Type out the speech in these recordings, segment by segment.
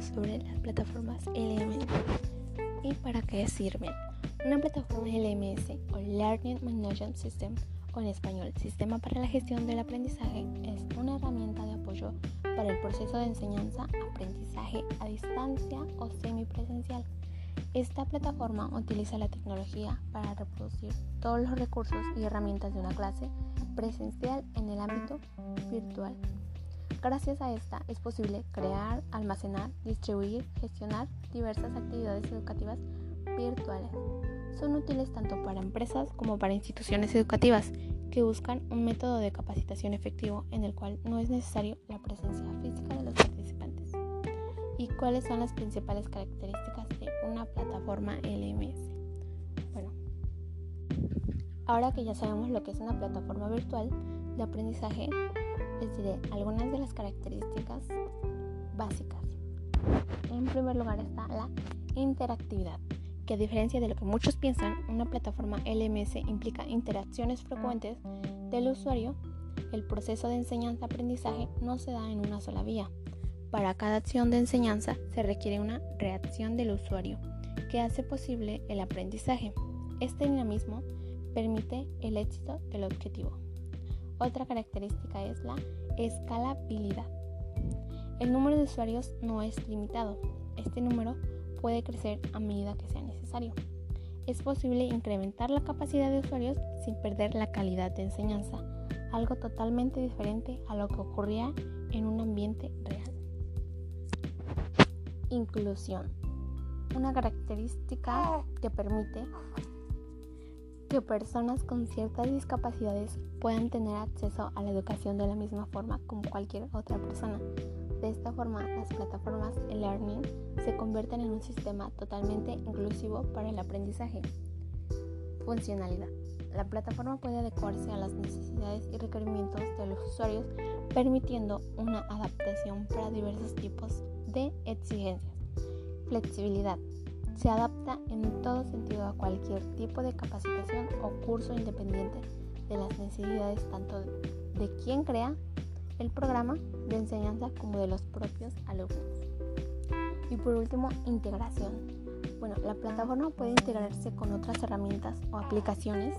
sobre las plataformas LMS y para qué sirven. Una plataforma LMS o Learning Management System o en español Sistema para la Gestión del Aprendizaje es una herramienta de apoyo para el proceso de enseñanza-aprendizaje a distancia o semipresencial. Esta plataforma utiliza la tecnología para reproducir todos los recursos y herramientas de una clase presencial en el ámbito virtual. Gracias a esta es posible crear, almacenar, distribuir, gestionar diversas actividades educativas virtuales. Son útiles tanto para empresas como para instituciones educativas que buscan un método de capacitación efectivo en el cual no es necesario la presencia física de los participantes. ¿Y cuáles son las principales características de una plataforma LMS? Bueno, ahora que ya sabemos lo que es una plataforma virtual de aprendizaje, les diré algunas de las características básicas. En primer lugar está la interactividad, que a diferencia de lo que muchos piensan, una plataforma LMS implica interacciones frecuentes del usuario. El proceso de enseñanza-aprendizaje no se da en una sola vía. Para cada acción de enseñanza se requiere una reacción del usuario que hace posible el aprendizaje. Este dinamismo permite el éxito del objetivo. Otra característica es la escalabilidad. El número de usuarios no es limitado. Este número puede crecer a medida que sea necesario. Es posible incrementar la capacidad de usuarios sin perder la calidad de enseñanza, algo totalmente diferente a lo que ocurría en un ambiente real. Inclusión. Una característica que permite que personas con ciertas discapacidades puedan tener acceso a la educación de la misma forma como cualquier otra persona. De esta forma, las plataformas e-learning se convierten en un sistema totalmente inclusivo para el aprendizaje. Funcionalidad. La plataforma puede adecuarse a las necesidades y requerimientos de los usuarios, permitiendo una adaptación para diversos tipos de exigencias. Flexibilidad se adapta en todo sentido a cualquier tipo de capacitación o curso independiente de las necesidades tanto de quien crea el programa de enseñanza como de los propios alumnos. Y por último, integración. Bueno, la plataforma puede integrarse con otras herramientas o aplicaciones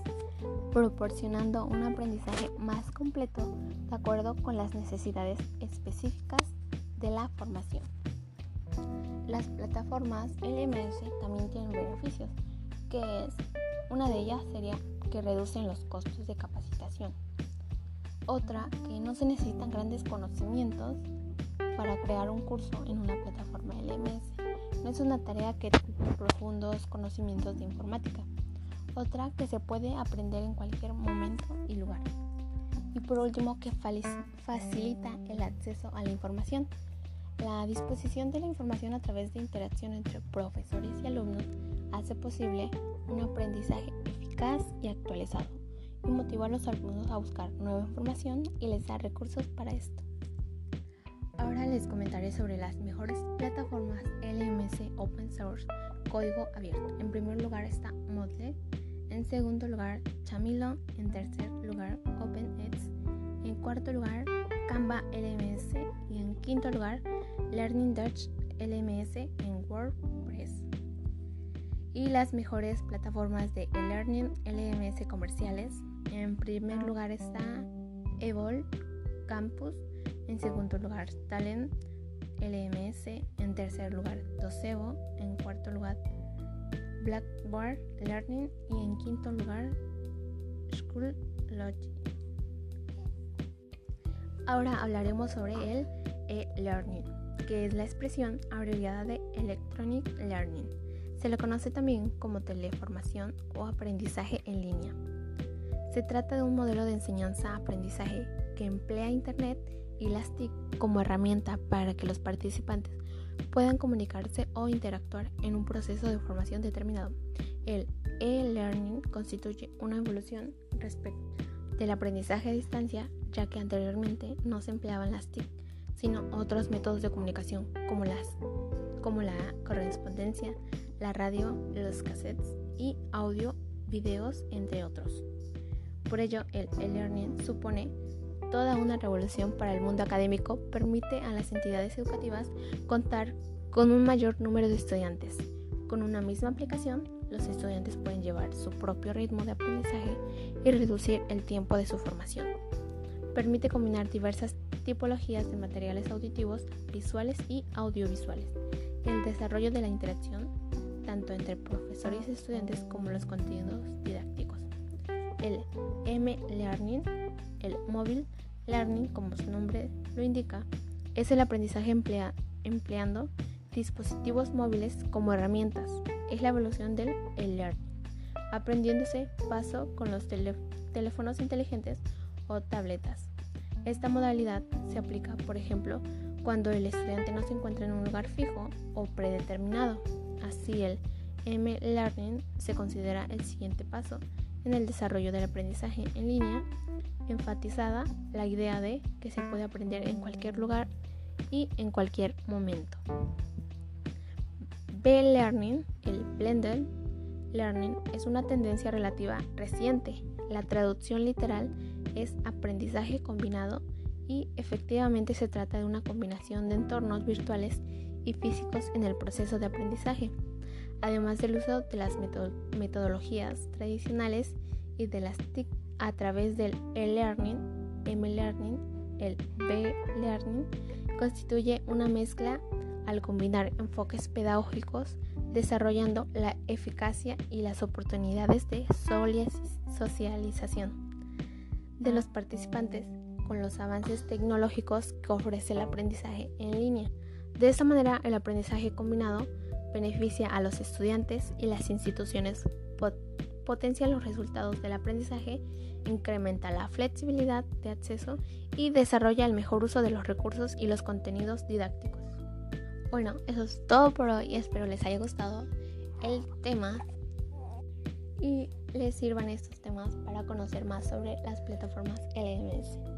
proporcionando un aprendizaje más completo de acuerdo con las necesidades específicas de la formación. Las plataformas LMS también tienen beneficios, que es una de ellas sería que reducen los costos de capacitación. Otra, que no se necesitan grandes conocimientos para crear un curso en una plataforma LMS. No es una tarea que tenga profundos conocimientos de informática. Otra, que se puede aprender en cualquier momento y lugar. Y por último, que facilita el acceso a la información. La disposición de la información a través de interacción entre profesores y alumnos hace posible un aprendizaje eficaz y actualizado y motiva a los alumnos a buscar nueva información y les da recursos para esto. Ahora les comentaré sobre las mejores plataformas LMS Open Source código abierto. En primer lugar está Moodle, en segundo lugar Chameleon, en tercer lugar OpenX, en cuarto lugar Canva LMS y en quinto lugar Learning Dutch LMS en WordPress. Y las mejores plataformas de e-learning LMS comerciales. En primer lugar está Evol Campus, en segundo lugar Talent LMS, en tercer lugar Docebo, en cuarto lugar Blackboard Learning y en quinto lugar School Logic. Ahora hablaremos sobre el e-learning, que es la expresión abreviada de Electronic Learning. Se le conoce también como teleformación o aprendizaje en línea. Se trata de un modelo de enseñanza-aprendizaje que emplea Internet y las TIC como herramienta para que los participantes puedan comunicarse o interactuar en un proceso de formación determinado. El e-learning constituye una evolución respecto del aprendizaje a distancia ya que anteriormente no se empleaban las TIC, sino otros métodos de comunicación como, las, como la correspondencia, la radio, los cassettes y audio, videos, entre otros. Por ello, el e-learning supone toda una revolución para el mundo académico, permite a las entidades educativas contar con un mayor número de estudiantes. Con una misma aplicación, los estudiantes pueden llevar su propio ritmo de aprendizaje y reducir el tiempo de su formación. Permite combinar diversas tipologías de materiales auditivos, visuales y audiovisuales. El desarrollo de la interacción, tanto entre profesores y estudiantes como los contenidos didácticos. El M-Learning, el Mobile Learning, como su nombre lo indica, es el aprendizaje empleando dispositivos móviles como herramientas. Es la evolución del e-learning, aprendiéndose paso con los teléfonos inteligentes o tabletas. Esta modalidad se aplica, por ejemplo, cuando el estudiante no se encuentra en un lugar fijo o predeterminado. Así el M-Learning se considera el siguiente paso en el desarrollo del aprendizaje en línea, enfatizada la idea de que se puede aprender en cualquier lugar y en cualquier momento. B-Learning, el Blended Learning, es una tendencia relativa reciente. La traducción literal es aprendizaje combinado y efectivamente se trata de una combinación de entornos virtuales y físicos en el proceso de aprendizaje, además del uso de las metodologías tradicionales y de las TIC a través del e-learning, M-learning, el B-learning, constituye una mezcla al combinar enfoques pedagógicos, desarrollando la eficacia y las oportunidades de socialización de los participantes con los avances tecnológicos que ofrece el aprendizaje en línea. De esta manera, el aprendizaje combinado beneficia a los estudiantes y las instituciones, potencia los resultados del aprendizaje, incrementa la flexibilidad de acceso y desarrolla el mejor uso de los recursos y los contenidos didácticos. Bueno, eso es todo por hoy. Espero les haya gustado el tema y les sirvan estos temas para conocer más sobre las plataformas LMS.